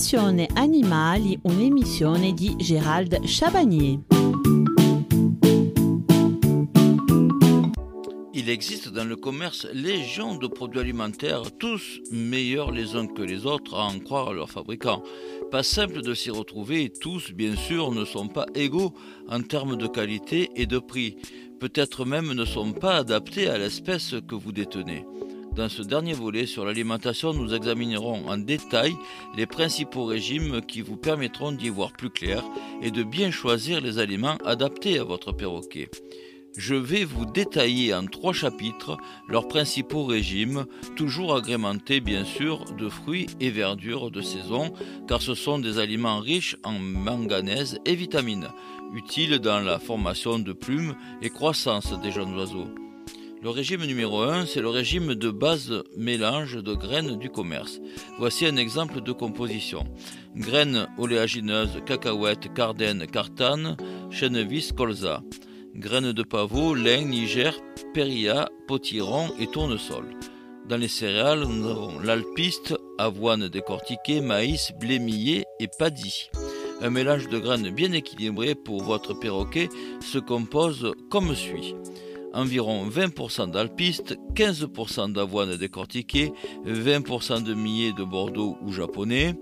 Passione Animali, un'emissione di Gérald Chabagnier. Il existe dans le commerce légion de produits alimentaires, tous meilleurs les uns que les autres, à en croire leurs fabricants. Pas simple de s'y retrouver, tous, bien sûr, ne sont pas égaux en termes de qualité et de prix. Peut-être même ne sont pas adaptés à l'espèce que vous détenez. Dans ce dernier volet sur l'alimentation, nous examinerons en détail les principaux régimes qui vous permettront d'y voir plus clair et de bien choisir les aliments adaptés à votre perroquet. Je vais vous détailler en trois chapitres leurs principaux régimes, toujours agrémentés bien sûr de fruits et verdures de saison, car ce sont des aliments riches en manganèse et vitamines, utiles dans la formation de plumes et croissance des jeunes oiseaux. Le régime numéro 1, c'est le régime de base mélange de graines du commerce. Voici un exemple de composition. Graines oléagineuses, cacahuètes, cardaines, cartanes, chènevis, colza graines de pavot, lin, niger, périlla, potiron et tournesol. Dans les céréales, nous avons l'alpiste, avoine décortiquée, maïs, blé millé et paddy. Un mélange de graines bien équilibré pour votre perroquet se compose comme suit. Environ 20% d'alpiste, 15% d'avoine décortiquée, 20% de millet de Bordeaux ou japonais,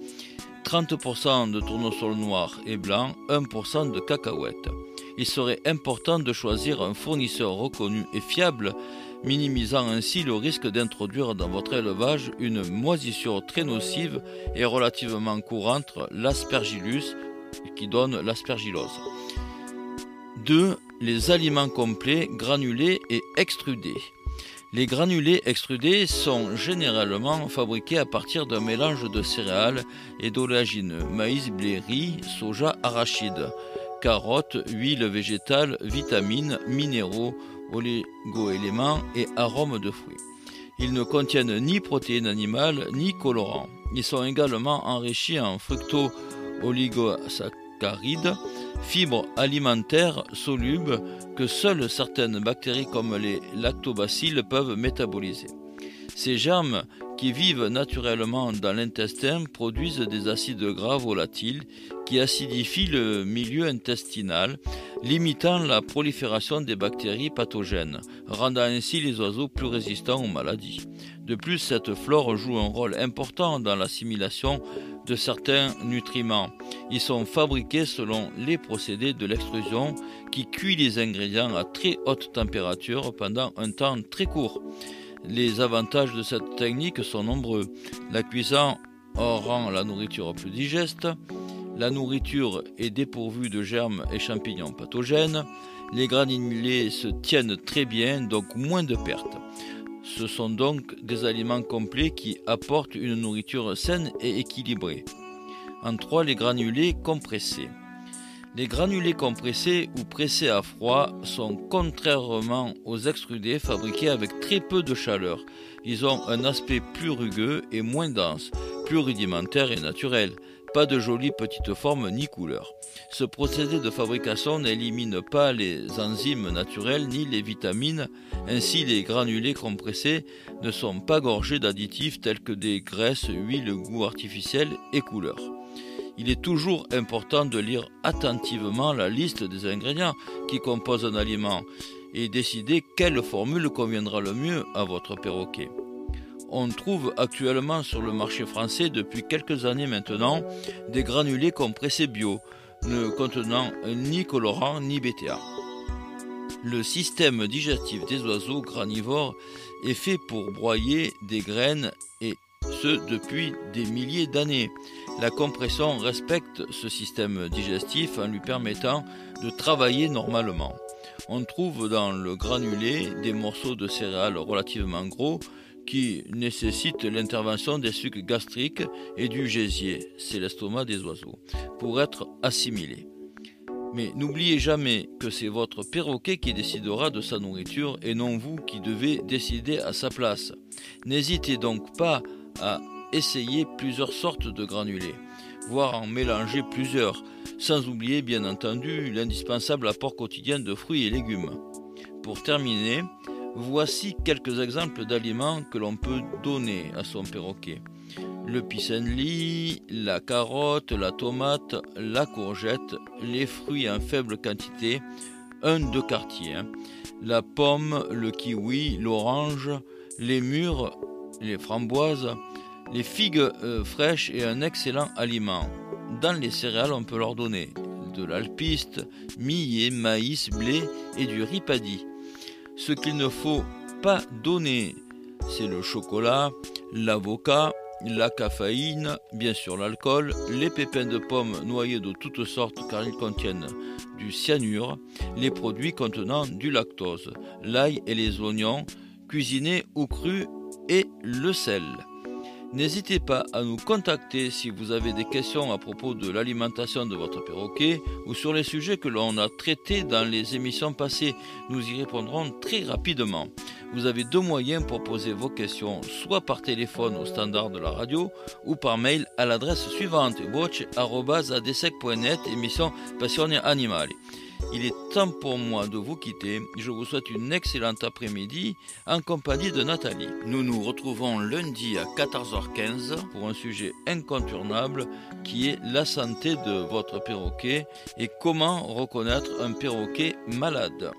30% de tournesol noir et blanc, 1% de cacahuètes il serait important de choisir un fournisseur reconnu et fiable, minimisant ainsi le risque d'introduire dans votre élevage une moisissure très nocive et relativement courante, l'aspergillus, qui donne l'aspergillose. 2. Les aliments complets, granulés et extrudés. Les granulés extrudés sont généralement fabriqués à partir d'un mélange de céréales et d'oléagineux, maïs, blé, riz, soja, arachide carottes, huiles végétales, vitamines, minéraux, oligo-éléments et arômes de fruits. Ils ne contiennent ni protéines animales ni colorants. Ils sont également enrichis en fructo-oligosaccharides, fibres alimentaires solubles que seules certaines bactéries comme les lactobacilles peuvent métaboliser. Ces germes qui vivent naturellement dans l'intestin produisent des acides gras volatiles qui acidifient le milieu intestinal, limitant la prolifération des bactéries pathogènes, rendant ainsi les oiseaux plus résistants aux maladies. De plus, cette flore joue un rôle important dans l'assimilation de certains nutriments. Ils sont fabriqués selon les procédés de l'extrusion qui cuit les ingrédients à très haute température pendant un temps très court. Les avantages de cette technique sont nombreux. La cuisson rend la nourriture plus digeste, la nourriture est dépourvue de germes et champignons pathogènes, les granulés se tiennent très bien, donc moins de pertes. Ce sont donc des aliments complets qui apportent une nourriture saine et équilibrée. En trois, les granulés compressés. Les granulés compressés ou pressés à froid sont contrairement aux extrudés fabriqués avec très peu de chaleur. Ils ont un aspect plus rugueux et moins dense, plus rudimentaire et naturel. Pas de jolies petites formes ni couleurs. Ce procédé de fabrication n'élimine pas les enzymes naturelles ni les vitamines, ainsi les granulés compressés ne sont pas gorgés d'additifs tels que des graisses, huiles, goûts artificiels et couleurs il est toujours important de lire attentivement la liste des ingrédients qui composent un aliment et décider quelle formule conviendra le mieux à votre perroquet. On trouve actuellement sur le marché français depuis quelques années maintenant des granulés compressés bio, ne contenant ni colorant ni BTA. Le système digestif des oiseaux granivores est fait pour broyer des graines et ce depuis des milliers d'années. La compression respecte ce système digestif en lui permettant de travailler normalement. On trouve dans le granulé des morceaux de céréales relativement gros qui nécessitent l'intervention des sucs gastriques et du gésier, c'est l'estomac des oiseaux, pour être assimilés. Mais n'oubliez jamais que c'est votre perroquet qui décidera de sa nourriture et non vous qui devez décider à sa place. N'hésitez donc pas à essayer plusieurs sortes de granulés, voire en mélanger plusieurs, sans oublier bien entendu l'indispensable apport quotidien de fruits et légumes. Pour terminer, voici quelques exemples d'aliments que l'on peut donner à son perroquet. le pissenlit, la carotte, la tomate, la courgette, les fruits en faible quantité, un de quartier, hein. la pomme, le kiwi, l'orange, les mûres, les framboises, les figues euh, fraîches et un excellent aliment. Dans les céréales, on peut leur donner de l'alpiste, millet, maïs, blé et du riz paddy. Ce qu'il ne faut pas donner, c'est le chocolat, l'avocat, la caféine, bien sûr l'alcool, les pépins de pommes noyés de toutes sortes car ils contiennent du cyanure, les produits contenant du lactose, l'ail et les oignons, cuisinés ou crus et le sel. N'hésitez pas à nous contacter si vous avez des questions à propos de l'alimentation de votre perroquet ou sur les sujets que l'on a traités dans les émissions passées. Nous y répondrons très rapidement. Vous avez deux moyens pour poser vos questions, soit par téléphone au standard de la radio ou par mail à l'adresse suivante watch.adesec.net émission Passion Animale. Il est temps pour moi de vous quitter. Je vous souhaite une excellente après-midi en compagnie de Nathalie. Nous nous retrouvons lundi à 14h15 pour un sujet incontournable qui est la santé de votre perroquet et comment reconnaître un perroquet malade.